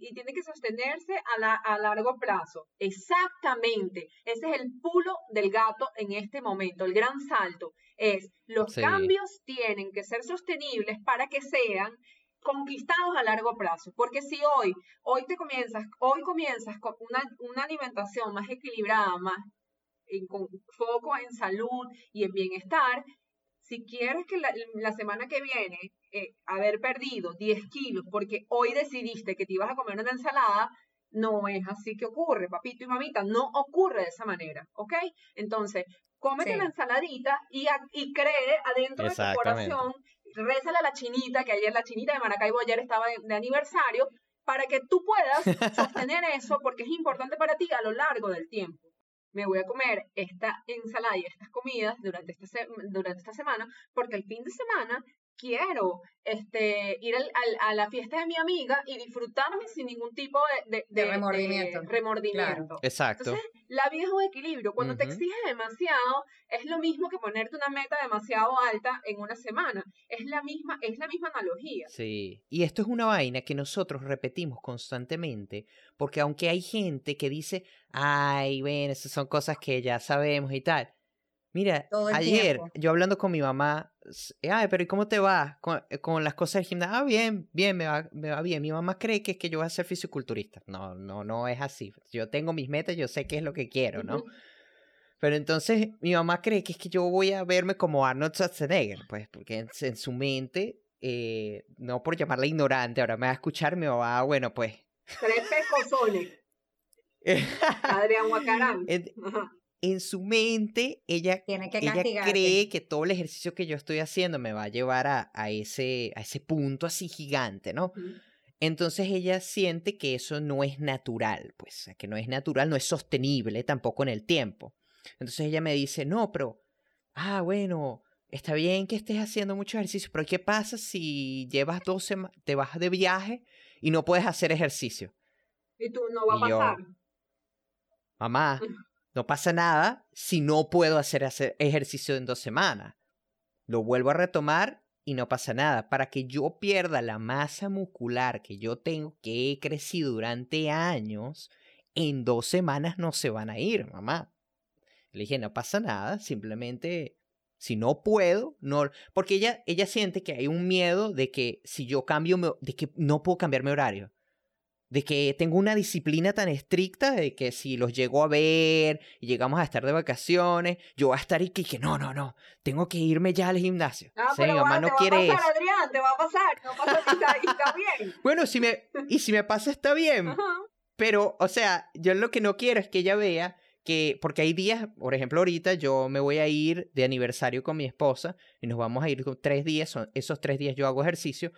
y tienen que sostenerse a, a, largo plazo. Exactamente. Ese es el pulo del gato en este momento. El gran salto es los cambios tienen que ser sostenibles para que sean conquistados a largo plazo. Porque si hoy, hoy te comienzas, hoy comienzas con una, una alimentación más equilibrada, más con foco en salud y en bienestar, si quieres que la, la semana que viene eh, haber perdido 10 kilos porque hoy decidiste que te ibas a comer una ensalada, no es así que ocurre, papito y mamita, no ocurre de esa manera, ¿ok? Entonces, cómete la ensaladita y, y cree adentro de tu corazón rézale a la chinita, que ayer la chinita de Maracaibo ayer estaba de, aniversario, para que tú puedas sostener eso, porque es importante para ti a lo largo del tiempo. Me voy a comer esta ensalada y estas comidas durante esta, durante esta semana, porque el fin de semana quiero este, ir al, a la fiesta de mi amiga y disfrutarme sin ningún tipo de, de, remordimiento. remordimiento. Exacto. Entonces, la vida es un equilibrio. Cuando te exiges demasiado, es lo mismo que ponerte una meta demasiado alta en una semana. Es la misma, es la misma analogía. Sí. Y esto es una vaina que nosotros repetimos constantemente, porque aunque hay gente que dice, ay, bueno, esas son cosas que ya sabemos y tal. Mira, ayer yo hablando con mi mamá, ay, pero ¿y cómo te va con, eh, con las cosas del gimnasio? Ah, bien, bien, me va, me va bien. Mi mamá cree que es que yo voy a ser fisiculturista. No, no, no es así. Yo tengo mis metas, yo sé qué es lo que quiero, ¿no? Pero entonces mi mamá cree que es que yo voy a verme como Arnold Schwarzenegger, pues, porque en, su mente, eh, no por llamarla ignorante, ahora me va a escuchar mi mamá, bueno, pues. Tres pecosones. Adrián Huacarán. En su mente, ella, Tiene que ella cree que todo el ejercicio que yo estoy haciendo me va a llevar a, a ese, a ese punto así gigante, ¿no? Entonces ella siente que eso no es natural, pues, que no es natural, no es sostenible tampoco en el tiempo. Entonces ella me dice, no, pero, ah, bueno, está bien que estés haciendo mucho ejercicio, pero ¿qué pasa si llevas dos semanas, te vas de viaje y no puedes hacer ejercicio? Y tú no va a yo, pasar. Mamá, no pasa nada si no puedo hacer, ejercicio en dos semanas. Lo vuelvo a retomar y no pasa nada. Para que yo pierda la masa muscular que yo tengo, que he crecido durante años, en dos semanas no se van a ir, mamá. Le dije, no pasa nada, simplemente si no puedo, no, porque ella, ella siente que hay un miedo de que si yo cambio, de que no puedo cambiar mi horario. De que tengo una disciplina tan estricta de que si los llego a ver y llegamos a estar de vacaciones, yo voy a estar y que, que no, no, no, tengo que irme ya al gimnasio. Ah, mi mamá va, no te va a quiere pasar, eso. Adrián, te va a pasar. No pasa y está, bien. Bueno, si me, y si me pasa está bien, Ajá. Pero, o sea, yo lo que no quiero es que ella vea que, porque hay días, por ejemplo, ahorita yo me voy a ir de aniversario con mi esposa y nos vamos a ir con tres días, son, esos tres días yo hago ejercicio.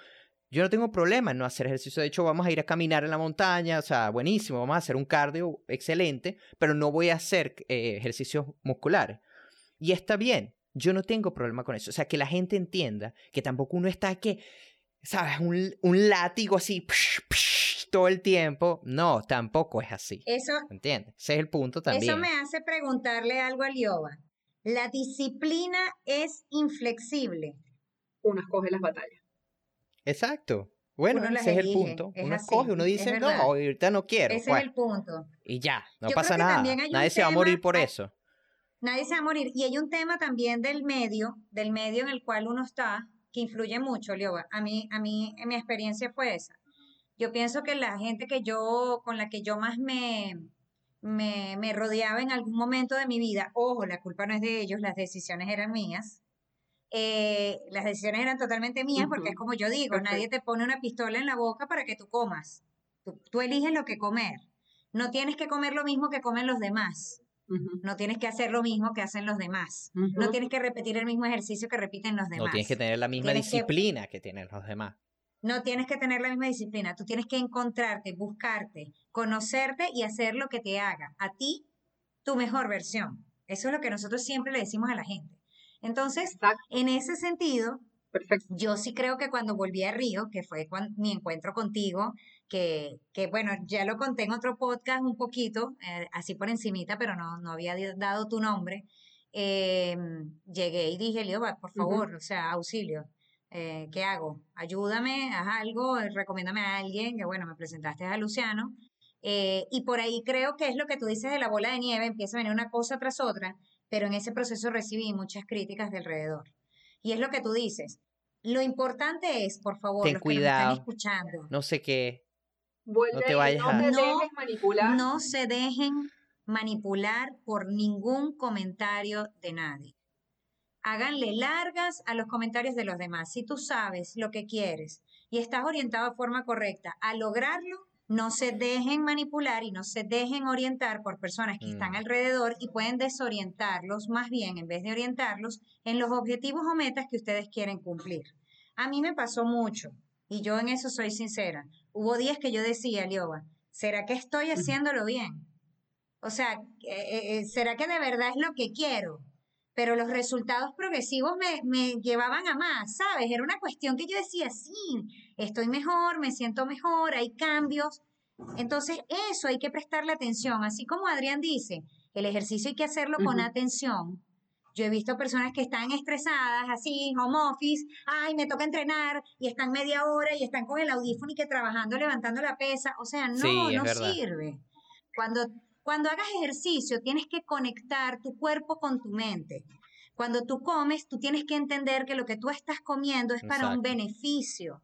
Yo no tengo problema en no hacer ejercicio, de hecho vamos a ir a caminar en la montaña, o sea, buenísimo, vamos a hacer un cardio excelente, pero no voy a hacer eh, ejercicios musculares. Y está bien, yo no tengo problema con eso, o sea, que la gente entienda que tampoco uno está que, ¿sabes? Un, un látigo así psh, psh, todo el tiempo. No, tampoco es así. Eso, ¿Entiendes? Ese es el punto también. eso me hace preguntarle algo a Lioba. ¿La disciplina es inflexible? Uno escoge las batallas. Exacto. Bueno, Uno ese es el punto. es uno así, escoge, uno dice, no, ahorita no quiero. Ese pues, es el punto. Y ya, no Yo pasa nada. Nadie se va a morir por hay- eso. Nadie se va a morir. Y hay un tema también del medio, del medio en el cual uno está, que influye mucho, Lioba. A mí, a mí, en mi experiencia fue esa. Yo pienso que la gente que yo, con la que yo más me, me, me rodeaba en algún momento de mi vida, ojo, la culpa no es de ellos, las decisiones eran mías. Eh, las decisiones eran totalmente mías porque es como yo digo, nadie te pone una pistola en la boca para que tú comas. Tú, tú eliges lo que comer. No tienes que comer lo mismo que comen los demás. No tienes que hacer lo mismo que hacen los demás. No tienes que repetir el mismo ejercicio que repiten los No demás. tienes que tener la misma Tienes que- disciplina que tienen los demás. No tienes que tener la misma disciplina. Tú tienes que encontrarte, buscarte, conocerte y hacer lo que te haga a ti tu mejor versión. Eso es lo que nosotros siempre le decimos a la gente. Entonces, Exacto, en ese sentido, perfecto. yo sí creo que cuando volví a Río, que fue mi encuentro contigo, que, que bueno, ya lo conté en otro podcast un poquito, eh, así por encimita, pero no, no había dado tu nombre, eh, llegué y dije, Lioba, por favor, o sea, auxilio, eh, ¿qué hago? Ayúdame, haz algo, recomiéndame a alguien, que bueno, me presentaste a Luciano, eh, y por ahí creo que es lo que tú dices de la bola de nieve, empieza a venir una cosa tras otra, pero en ese proceso recibí muchas críticas de alrededor. Y es lo que tú dices. Lo importante es, por favor, Ten los que nos cuidado. están escuchando, No sé qué. Vuelve te vayas no a- No, dejes manipular. no se dejen manipular por ningún comentario de nadie. Háganle largas a los comentarios de los demás. Si tú sabes lo que quieres y estás orientado de forma correcta a lograrlo, no se dejen manipular y no se dejen orientar por personas que están Mm. alrededor y pueden desorientarlos más bien en vez de orientarlos en los objetivos o metas que ustedes quieren cumplir. A mí me pasó mucho y yo en eso soy sincera. Hubo días que yo decía, Lioba, ¿será que estoy haciéndolo bien? O sea, eh, eh, ¿será que de verdad es lo que quiero? Pero los resultados progresivos me, me llevaban a más, ¿sabes? Era una cuestión que yo decía, sí, estoy mejor, me siento mejor, hay cambios. Entonces, eso hay que prestarle atención. Así como Adrián dice, el ejercicio hay que hacerlo con atención. Yo he visto personas que están estresadas, así, home office, ay, me toca entrenar, y están media hora y están con el audífono y que trabajando, levantando la pesa. O sea, no, Sí, no verdad. sirve. Cuando, cuando hagas ejercicio, tienes que conectar tu cuerpo con tu mente. Cuando tú comes, tú tienes que entender que lo que tú estás comiendo es para un Exacto. beneficio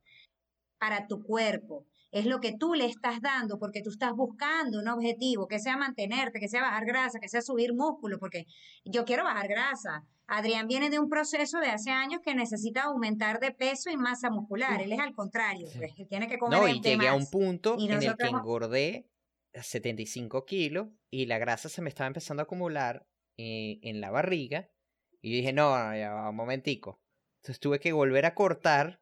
para tu cuerpo. Es lo que tú le estás dando porque tú estás buscando un objetivo, que sea mantenerte, que sea bajar grasa, que sea subir músculo, porque yo quiero bajar grasa. Adrián viene de un proceso de hace años que necesita aumentar de peso y masa muscular. Él es al contrario, pues, que tiene que comer No, y llegué a un más. punto Y en el que engordé 75 kilos y la grasa se me estaba empezando a acumular eh, en la barriga. Y dije, no, ya, un momentico. Entonces tuve que volver a cortar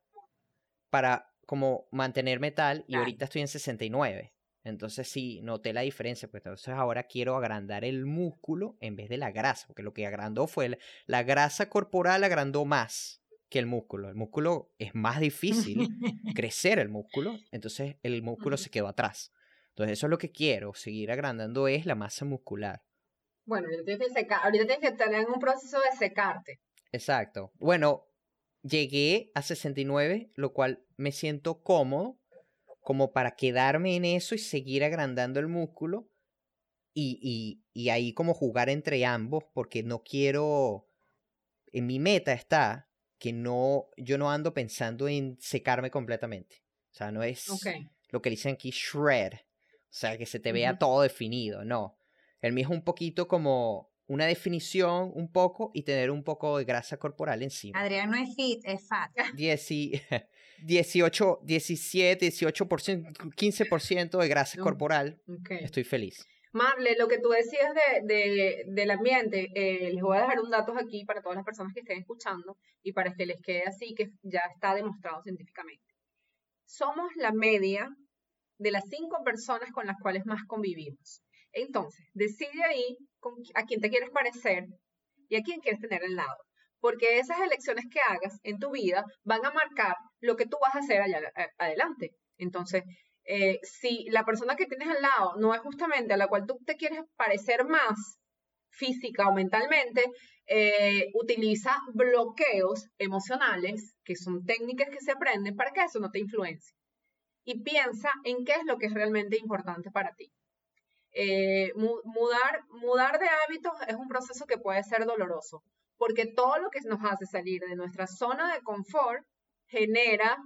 para como mantenerme tal y ahorita estoy en 69. Entonces sí, noté la diferencia, pues entonces ahora quiero agrandar el músculo en vez de la grasa, porque lo que agrandó fue la grasa corporal agrandó más que el músculo. El músculo es más difícil crecer el músculo, entonces el músculo se quedó atrás. Entonces eso es lo que quiero, seguir agrandando es la masa muscular. Bueno, ahorita tienes que, secar, ahorita tienes que estar en un proceso de secarte. Exacto. Bueno, llegué a 69, lo cual me siento cómodo como para quedarme en eso y seguir agrandando el músculo y, y, y ahí como jugar entre ambos porque no quiero, en mi meta está que no, yo no ando pensando en secarme completamente. O sea, no es lo que dicen aquí shred, o sea, que se te vea todo definido, no. El mío es un poquito como una definición un poco y tener un poco de grasa corporal encima. Adrián no es fit, es fat. 18, 17, 18%, 15% de grasa corporal. Estoy feliz. Marle, lo que tú decías de, del ambiente, eh, les voy a dejar un dato aquí para todas las personas que estén escuchando y para que les quede así, que ya está demostrado científicamente. Somos la media de las cinco personas con las cuales más convivimos. Entonces, decide ahí a quién te quieres parecer y a quién quieres tener al lado. Porque esas elecciones que hagas en tu vida van a marcar lo que tú vas a hacer allá adelante. Entonces, eh, si la persona que tienes al lado no es justamente a la cual tú te quieres parecer más física o mentalmente, eh, utiliza bloqueos emocionales, que son técnicas que se aprenden para que eso no te influencie. Y piensa en qué es lo que es realmente importante para ti. Eh, mudar, mudar de hábitos es un proceso que puede ser doloroso, porque todo lo que nos hace salir de nuestra zona de confort genera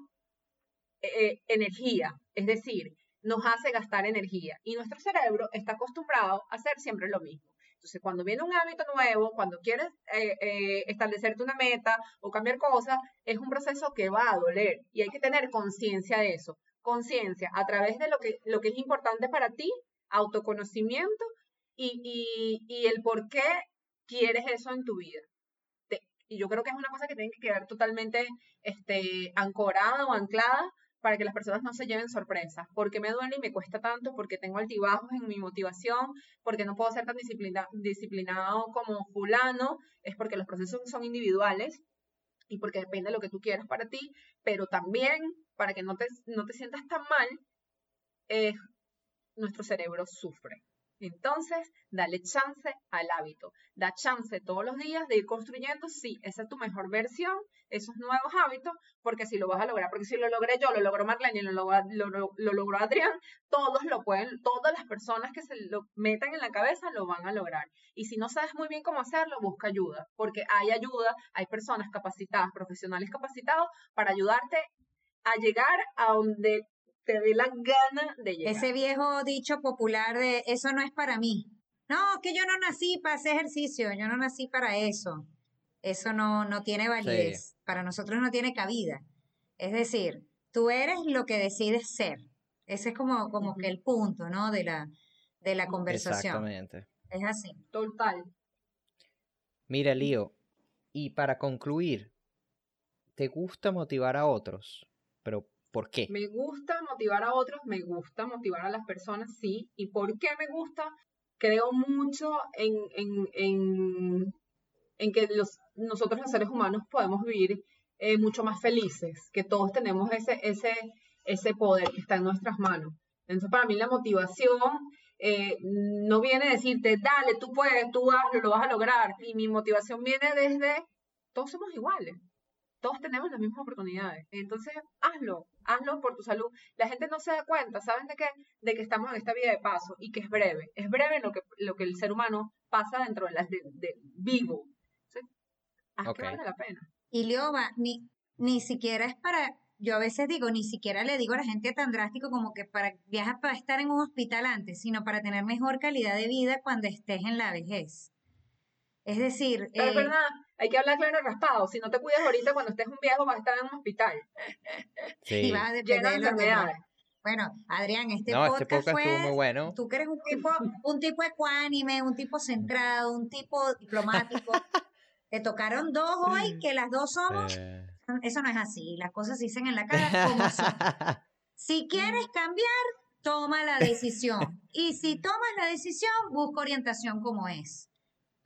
eh, energía, es decir, nos hace gastar energía y nuestro cerebro está acostumbrado a hacer siempre lo mismo. Entonces, cuando viene un hábito nuevo, cuando quieres eh, establecerte una meta o cambiar cosas, es un proceso que va a doler y hay que tener conciencia de eso. Conciencia a través de lo que, lo que es importante para ti autoconocimiento y, y, el por qué quieres eso en tu vida. y yo creo que es una cosa que tiene que quedar totalmente este, ancorada o anclada para que las personas no se lleven sorpresas. Porque me duele y me cuesta tanto, porque tengo altibajos en mi motivación, porque no puedo ser tan disciplinado como fulano, es porque los procesos son individuales y porque depende de lo que tú quieras para ti, pero también para que no te, no te sientas tan mal, es nuestro cerebro sufre. Entonces, dale chance al hábito. Da chance todos los días de ir construyendo, sí, esa es tu mejor versión, esos nuevos hábitos, porque si lo vas a lograr, porque si lo logré yo, lo logró Marlene, lo, lo, lo, logró Adrián, todos lo pueden, todas las personas que se lo metan en la cabeza lo van a lograr. Y si no sabes muy bien cómo hacerlo, busca ayuda, porque hay ayuda, hay personas capacitadas, profesionales capacitados para ayudarte a llegar a donde te dé la gana de llegar. Ese viejo dicho popular de eso no es para mí. No, que yo no nací para hacer ejercicio, yo no nací para eso. Eso no, no tiene validez. Para nosotros no tiene cabida. Es decir, tú eres lo que decides ser. Ese es como, como que el punto, ¿no? De la, de la conversación. Exactamente. Es así. Total. Mira, Lío, y para concluir, ¿te gusta motivar a otros? Pero ¿Por qué? Me gusta motivar a otros, me gusta motivar a las personas, sí. ¿Y por qué me gusta? Creo mucho en, en, en, que los, nosotros los seres humanos podemos vivir eh, mucho más felices, que todos tenemos ese, ese, ese poder que está en nuestras manos. Entonces, para mí la motivación eh, no viene a decirte, dale, tú puedes, tú hazlo, lo vas a lograr. Y mi motivación viene desde, todos somos iguales todos tenemos las mismas oportunidades. Entonces, hazlo, hazlo por tu salud. La gente no se da cuenta, ¿saben de qué? De que estamos en esta vida de paso y que es breve. Es breve lo que, lo que el ser humano pasa dentro de las de, vivo. ¿sí? Haz que vale la pena. Y Leoba, ni, ni siquiera es para, yo a veces digo, ni siquiera le digo a la gente tan drástico como que para viajas para estar en un hospital antes, sino para tener mejor calidad de vida cuando estés en la vejez. Es decir... Pero, eh, hay que hablar claro raspado. Si no te cuidas ahorita, cuando estés un viejo vas a estar en un hospital. Sí. Y vas a depender de enfermedades. Bueno, Adrián, este No, este podcast podcast estuvo fue, muy bueno. tú que eres un tipo, un tipo ecuánime, un tipo centrado, un tipo diplomático. Te tocaron dos hoy, que las dos somos, Eh, eso no es así, las cosas se dicen en la cara como son. Si quieres cambiar, toma la decisión. Y si tomas la decisión, busca orientación como es.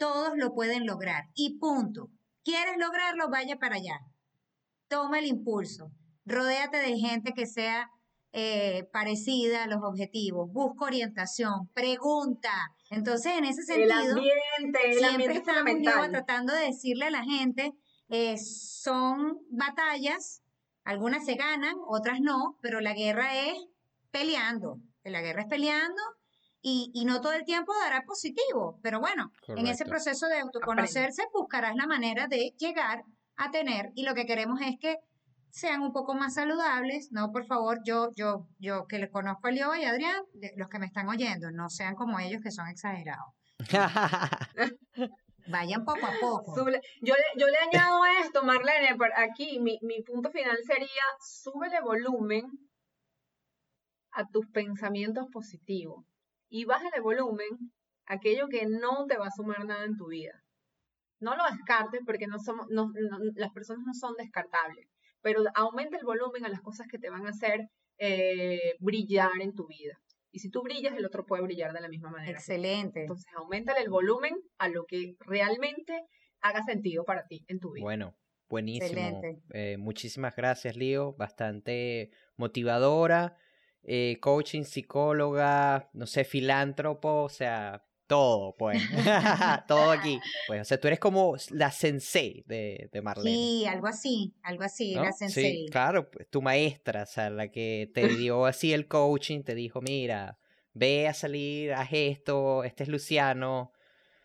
Todos lo pueden lograr. Y punto. ¿Quieres lograrlo? Vaya para allá. Toma el impulso. Rodéate de gente que sea eh, parecida a los objetivos. Busca orientación. Pregunta. Entonces, en ese El sentido, ambiente, el siempre estamos tratando de decirle a la gente, eh, son batallas, algunas se ganan, otras no, pero la guerra es peleando, la guerra es peleando y, y no todo el tiempo dará positivo, pero bueno, en ese proceso de autoconocerse buscarás la manera de llegar a tener y lo que queremos es que sean un poco más saludables, no, por favor, yo, yo, yo que les conozco a Leo y a Adrián, los que me están oyendo, no sean como ellos que son exagerados. Vayan poco a poco. Súbele- Yo le, yo le añado esto, Marlene, por aquí mi, mi punto final sería, súbele volumen a tus pensamientos positivos y bájale volumen a aquello que no te va a sumar nada en tu vida. No lo descartes porque no somos, no- no- las personas no son descartables, pero aumenta el volumen a las cosas que te van a hacer eh, brillar en tu vida. Y si tú brillas, el otro puede brillar de la misma manera. Excelente. Entonces, aumentale el volumen a lo que realmente haga sentido para ti en tu vida. Bueno, buenísimo. Excelente. Eh, muchísimas gracias, Lío. Bastante motivadora. Eh, coaching, psicóloga, no sé, filántropo, o sea, todo, pues. todo aquí. Pues, o sea, tú eres como la sensei de, de Marlene. Sí, algo así, algo así, ¿no? la sensei. Sí, claro, pues, tu maestra, o sea, la que te dio así el coaching, te dijo, mira, ve a salir, haz esto, este es Luciano.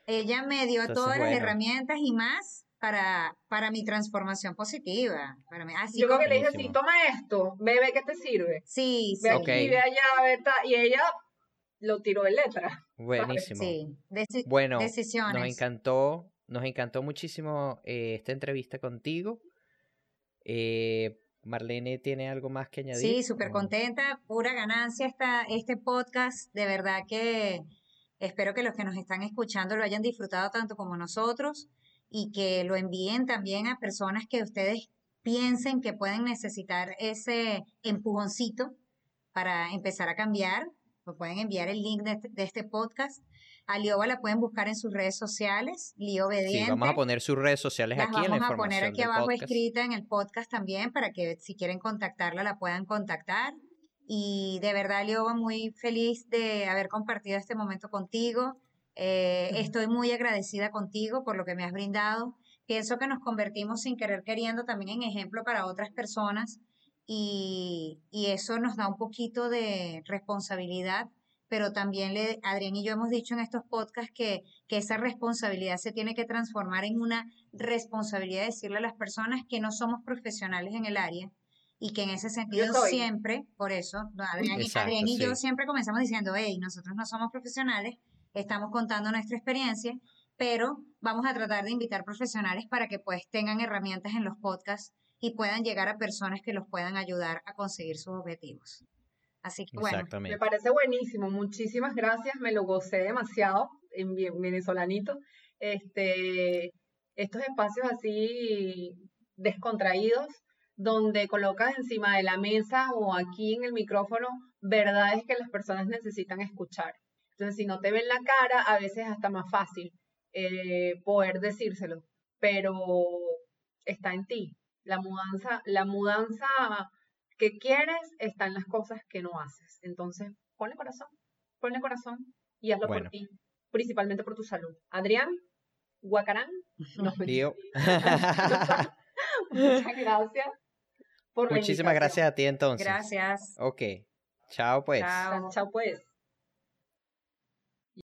Ella me dio Entonces, todas las herramientas y más para, para mi transformación positiva. Para mí. Así Yo creo como- que le dije Buenísimo. toma esto, ve qué te sirve. Sí, sí, Ve aquí, ve allá, ve ta- y ella lo tiró de letra. Buenísimo. sí. Deci- Bueno, decisiones. nos encantó, nos encantó muchísimo eh, esta entrevista contigo. Eh, Marlene tiene algo más que añadir. Sí, súper ¿O- contenta, pura ganancia esta, este podcast. De verdad que espero que los que nos están escuchando lo hayan disfrutado tanto como nosotros y que lo envíen también a personas que ustedes piensen que pueden necesitar ese empujoncito para empezar a cambiar. Me pueden enviar el link de este, de este podcast. A Lioba la pueden buscar en sus redes sociales, Lio Sí, Obediente. vamos a poner sus redes sociales Las aquí en la vamos a poner información aquí abajo podcast. escrita en el podcast también para que si quieren contactarla la puedan contactar. Y de verdad, Leo, muy feliz de haber compartido este momento contigo. Eh, estoy muy agradecida contigo por lo que me has brindado. Pienso que nos convertimos sin querer queriendo también en ejemplo para otras personas y, y eso nos da un poquito de responsabilidad, pero también le, Adrián y yo hemos dicho en estos podcasts que, que esa responsabilidad se tiene que transformar en una responsabilidad de decirle a las personas que no somos profesionales en el área y que en ese sentido siempre, por eso, Adrián, y- Exacto, Adrián y yo sí. siempre comenzamos diciendo, hey, nosotros no somos profesionales, estamos contando nuestra experiencia, pero vamos a tratar de invitar profesionales para que pues tengan herramientas en los podcasts y puedan llegar a personas que los puedan ayudar a conseguir sus objetivos. Así que bueno, Me parece buenísimo, muchísimas gracias, me lo gocé demasiado en venezolanito. Este, estos espacios así descontraídos, donde colocas encima de la mesa o aquí en el micrófono verdades que las personas necesitan escuchar. Entonces, si no te ven la cara, a veces es hasta más fácil eh, poder decírselo, pero está en ti. La mudanza, la mudanza que quieres está en las cosas que no haces. Entonces, ponle corazón, ponle corazón y hazlo Bueno. por ti, principalmente por tu salud. Adrián, Guacarán, nos Lío. Muchas gracias. Por Muchísimas gracias a ti entonces. gracias. Ok. Chao pues. Chao. Chao pues.